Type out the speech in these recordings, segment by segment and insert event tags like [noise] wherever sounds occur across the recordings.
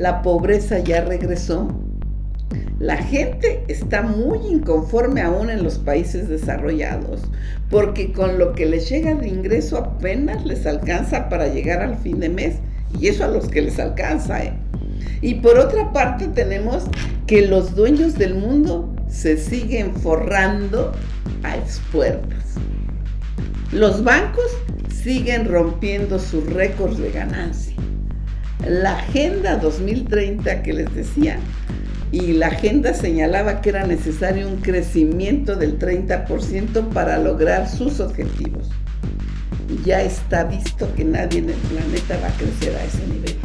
la pobreza ya regresó. La gente está muy inconforme aún en los países desarrollados, porque con lo que les llega de ingreso apenas les alcanza para llegar al fin de mes, y eso a los que les alcanza. ¿eh? Y por otra parte tenemos que los dueños del mundo se siguen forrando a expuertas. Los bancos siguen rompiendo sus récords de ganancia. La Agenda 2030 que les decía, y la agenda señalaba que era necesario un crecimiento del 30% para lograr sus objetivos. Ya está visto que nadie en el planeta va a crecer a ese nivel.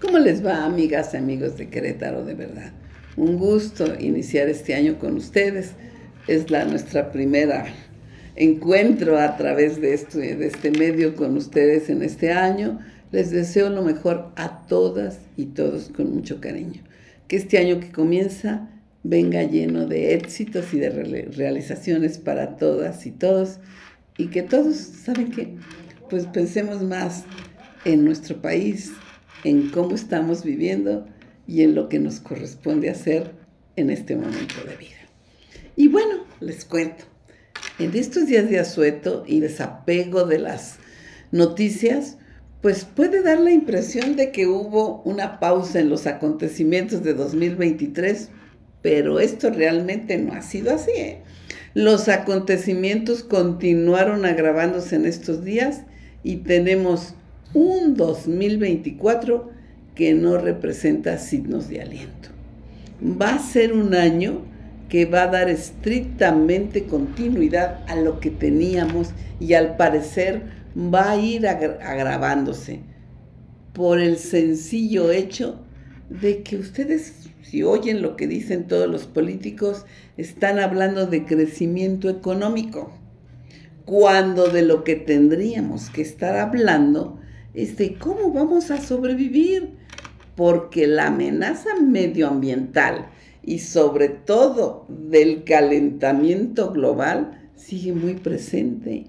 ¿Cómo les va, amigas y amigos de Querétaro de verdad? Un gusto iniciar este año con ustedes. Es nuestra primera encuentro a través de este, de este medio con ustedes en este año. Les deseo lo mejor a todas y todos con mucho cariño. Que este año que comienza venga lleno de éxitos y de realizaciones para todas y todos. Y que todos, ¿saben qué? Pues pensemos más en nuestro país, en cómo estamos viviendo y en lo que nos corresponde hacer en este momento de vida. Y bueno, les cuento, en estos días de asueto y desapego de las noticias, pues puede dar la impresión de que hubo una pausa en los acontecimientos de 2023, pero esto realmente no ha sido así. ¿eh? Los acontecimientos continuaron agravándose en estos días y tenemos un 2024 que no representa signos de aliento. Va a ser un año que va a dar estrictamente continuidad a lo que teníamos y al parecer va a ir agravándose por el sencillo hecho de que ustedes, si oyen lo que dicen todos los políticos, están hablando de crecimiento económico, cuando de lo que tendríamos que estar hablando es de cómo vamos a sobrevivir, porque la amenaza medioambiental y sobre todo del calentamiento global sigue muy presente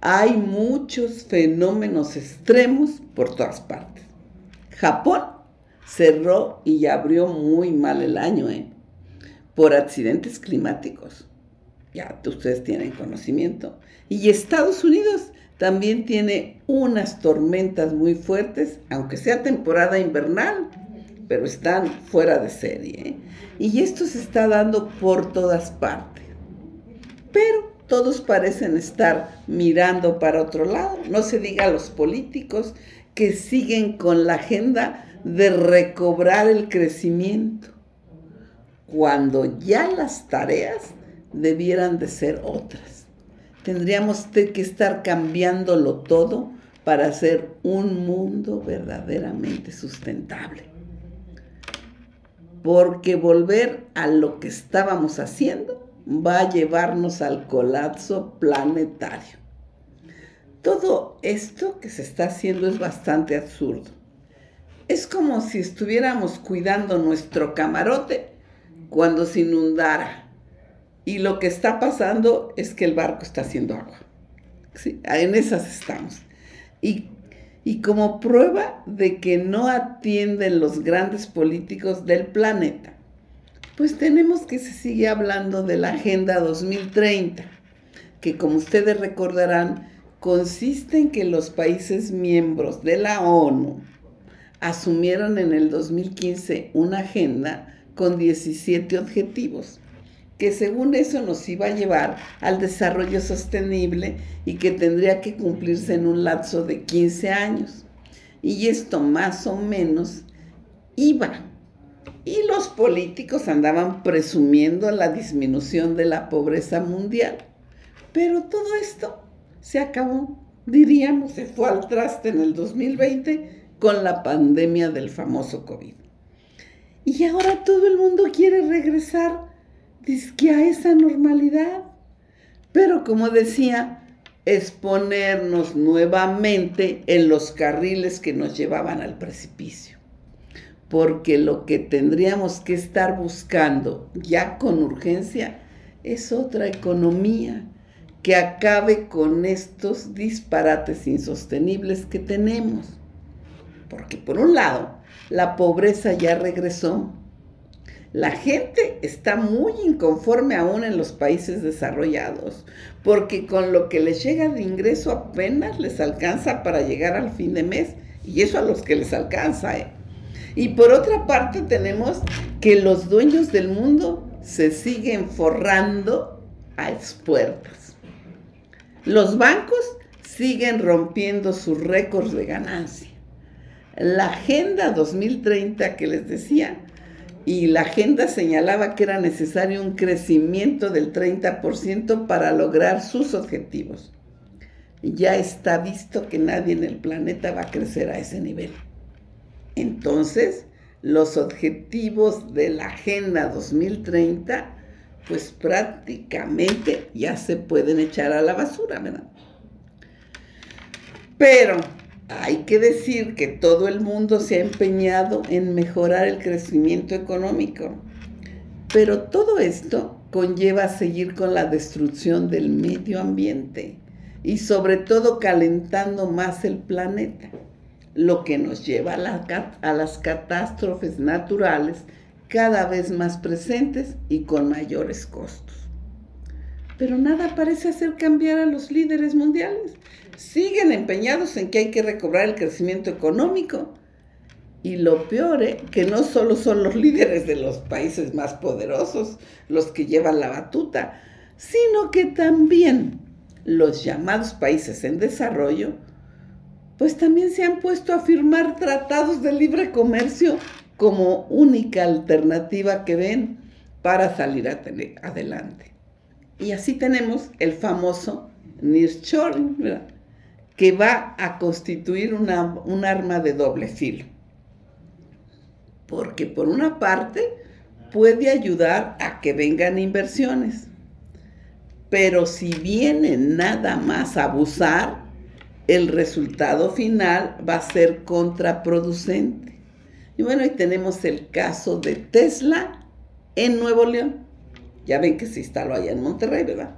hay muchos fenómenos extremos por todas partes. Japón cerró y abrió muy mal el año, ¿eh? Por accidentes climáticos. Ya ustedes tienen conocimiento. Y Estados Unidos también tiene unas tormentas muy fuertes, aunque sea temporada invernal, pero están fuera de serie. ¿eh? Y esto se está dando por todas partes. Pero todos parecen estar mirando para otro lado. No se diga a los políticos que siguen con la agenda de recobrar el crecimiento, cuando ya las tareas debieran de ser otras. Tendríamos que estar cambiándolo todo para hacer un mundo verdaderamente sustentable. Porque volver a lo que estábamos haciendo va a llevarnos al colapso planetario. Todo esto que se está haciendo es bastante absurdo. Es como si estuviéramos cuidando nuestro camarote cuando se inundara. Y lo que está pasando es que el barco está haciendo agua. En esas estamos. Y, y como prueba de que no atienden los grandes políticos del planeta, pues tenemos que se sigue hablando de la Agenda 2030, que como ustedes recordarán, consiste en que los países miembros de la ONU asumieron en el 2015 una agenda con 17 objetivos, que según eso nos iba a llevar al desarrollo sostenible y que tendría que cumplirse en un lapso de 15 años. Y esto más o menos iba y los políticos andaban presumiendo la disminución de la pobreza mundial. Pero todo esto se acabó, diríamos, se fue al traste en el 2020 con la pandemia del famoso COVID. Y ahora todo el mundo quiere regresar a esa normalidad. Pero como decía, es ponernos nuevamente en los carriles que nos llevaban al precipicio porque lo que tendríamos que estar buscando ya con urgencia es otra economía que acabe con estos disparates insostenibles que tenemos. Porque por un lado, la pobreza ya regresó. La gente está muy inconforme aún en los países desarrollados, porque con lo que les llega de ingreso apenas les alcanza para llegar al fin de mes, y eso a los que les alcanza. ¿eh? Y por otra parte tenemos que los dueños del mundo se siguen forrando a expuertas. Los bancos siguen rompiendo sus récords de ganancia. La Agenda 2030 que les decía, y la agenda señalaba que era necesario un crecimiento del 30% para lograr sus objetivos. Ya está visto que nadie en el planeta va a crecer a ese nivel. Entonces, los objetivos de la Agenda 2030, pues prácticamente ya se pueden echar a la basura, ¿verdad? Pero hay que decir que todo el mundo se ha empeñado en mejorar el crecimiento económico. Pero todo esto conlleva seguir con la destrucción del medio ambiente y sobre todo calentando más el planeta lo que nos lleva a, las catástrofes naturales cada vez más presentes y con mayores costos. Pero nada parece hacer cambiar a los líderes mundiales. Siguen empeñados en que hay que recobrar el crecimiento económico. Y lo peor es ¿eh? que no solo son los [laughs] líderes de los países más poderosos los que llevan la batuta, sino que también los llamados países en desarrollo pues también se han puesto a firmar tratados de libre comercio como única alternativa que ven para salir adelante. Y así tenemos el famoso nearshoring, que va a constituir una, un arma de doble filo. Porque por una parte puede ayudar a que vengan inversiones, pero si viene nada más a abusar, el resultado final va a ser contraproducente. Y bueno, ahí tenemos el caso de Tesla en Nuevo León. Ya ven que se instaló allá en Monterrey, ¿verdad?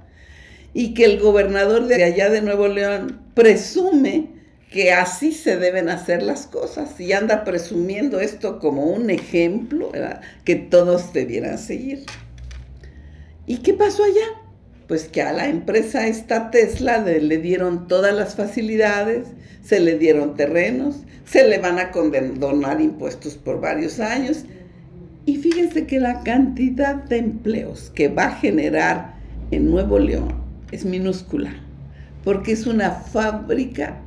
Y que el gobernador de allá de Nuevo León presume que así se deben hacer las cosas y anda presumiendo esto como un ejemplo que todos debieran seguir. ¿Y qué pasó allá? pues que a la empresa esta Tesla le, dieron todas las facilidades, se le dieron terrenos, se le van a condonar impuestos por varios años. Y fíjense que la cantidad de empleos que va a generar en Nuevo León es minúscula, porque es una fábrica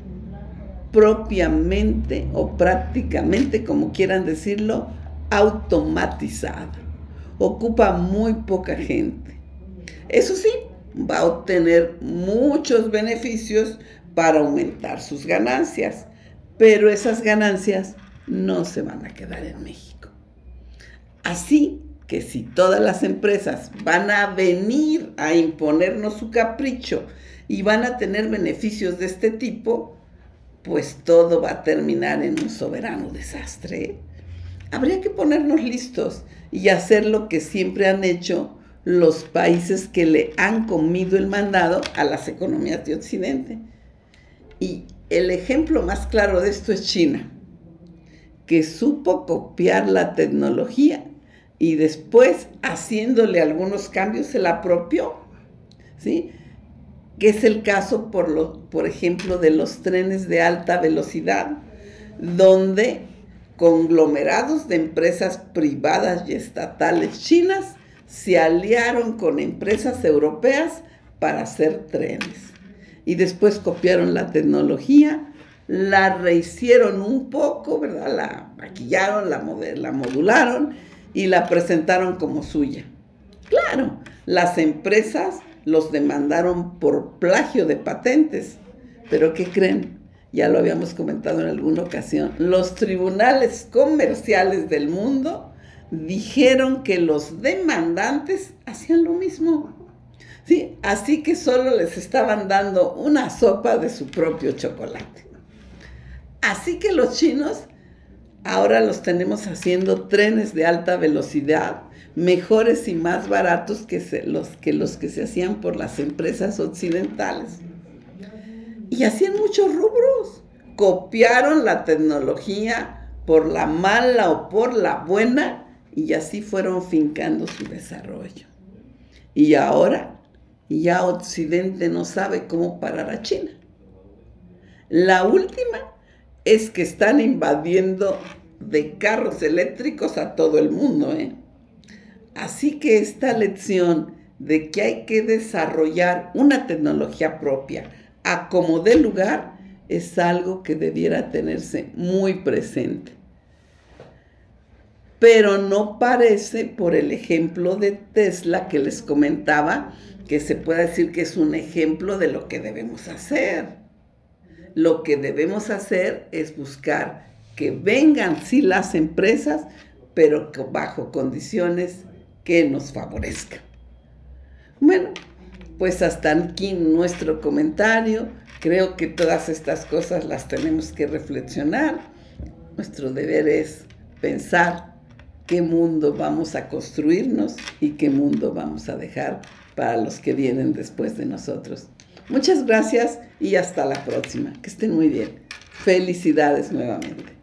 propiamente o prácticamente, como quieran decirlo, automatizada. Ocupa muy poca gente. Eso sí, va a obtener muchos beneficios para aumentar sus ganancias, pero esas ganancias no se van a quedar en México. Así que si todas las empresas van a venir a imponernos su capricho y van a tener beneficios de este tipo, pues todo va a terminar en un soberano desastre. Habría que ponernos listos y hacer lo que siempre han hecho los países que le han comido el mandado a las economías de Occidente. Y el ejemplo más claro de esto es China, que supo copiar la tecnología y después, haciéndole algunos cambios, se la apropió. ¿Sí? Que es el caso, por, lo, por ejemplo, de los trenes de alta velocidad, donde conglomerados de empresas privadas y estatales chinas se aliaron con empresas europeas para hacer trenes. Y después copiaron la tecnología, la rehicieron un poco, ¿verdad? La maquillaron, la, la modularon y la presentaron como suya. Claro, las empresas los demandaron por plagio de patentes. Pero ¿qué creen? Ya lo habíamos comentado en alguna ocasión. Los tribunales comerciales del mundo dijeron que los demandantes hacían lo mismo. Sí, así que solo les estaban dando una sopa de su propio chocolate. Así que los chinos ahora los tenemos haciendo trenes de alta velocidad, mejores y más baratos que, los, que los que se hacían por las empresas occidentales. Y hacían muchos rubros. Copiaron la tecnología por la mala o por la buena y así fueron fincando su desarrollo. Y ahora ya Occidente no sabe cómo parar a China. La última es que están invadiendo de carros eléctricos a todo el mundo. ¿eh? Así que esta lección de que hay que desarrollar una tecnología propia a como dé lugar es algo que debiera tenerse muy presente. Pero no parece, por el ejemplo de Tesla que les comentaba, que se pueda decir que es un ejemplo de lo que debemos hacer. Lo que debemos hacer es buscar que vengan sí las empresas, pero bajo condiciones que nos favorezcan. Bueno, pues hasta aquí nuestro comentario. Creo que todas estas cosas las tenemos que reflexionar. Nuestro deber es pensar qué mundo vamos a construirnos y qué mundo vamos a dejar para los que vienen después de nosotros. Muchas gracias y hasta la próxima. Que estén muy bien. Felicidades nuevamente.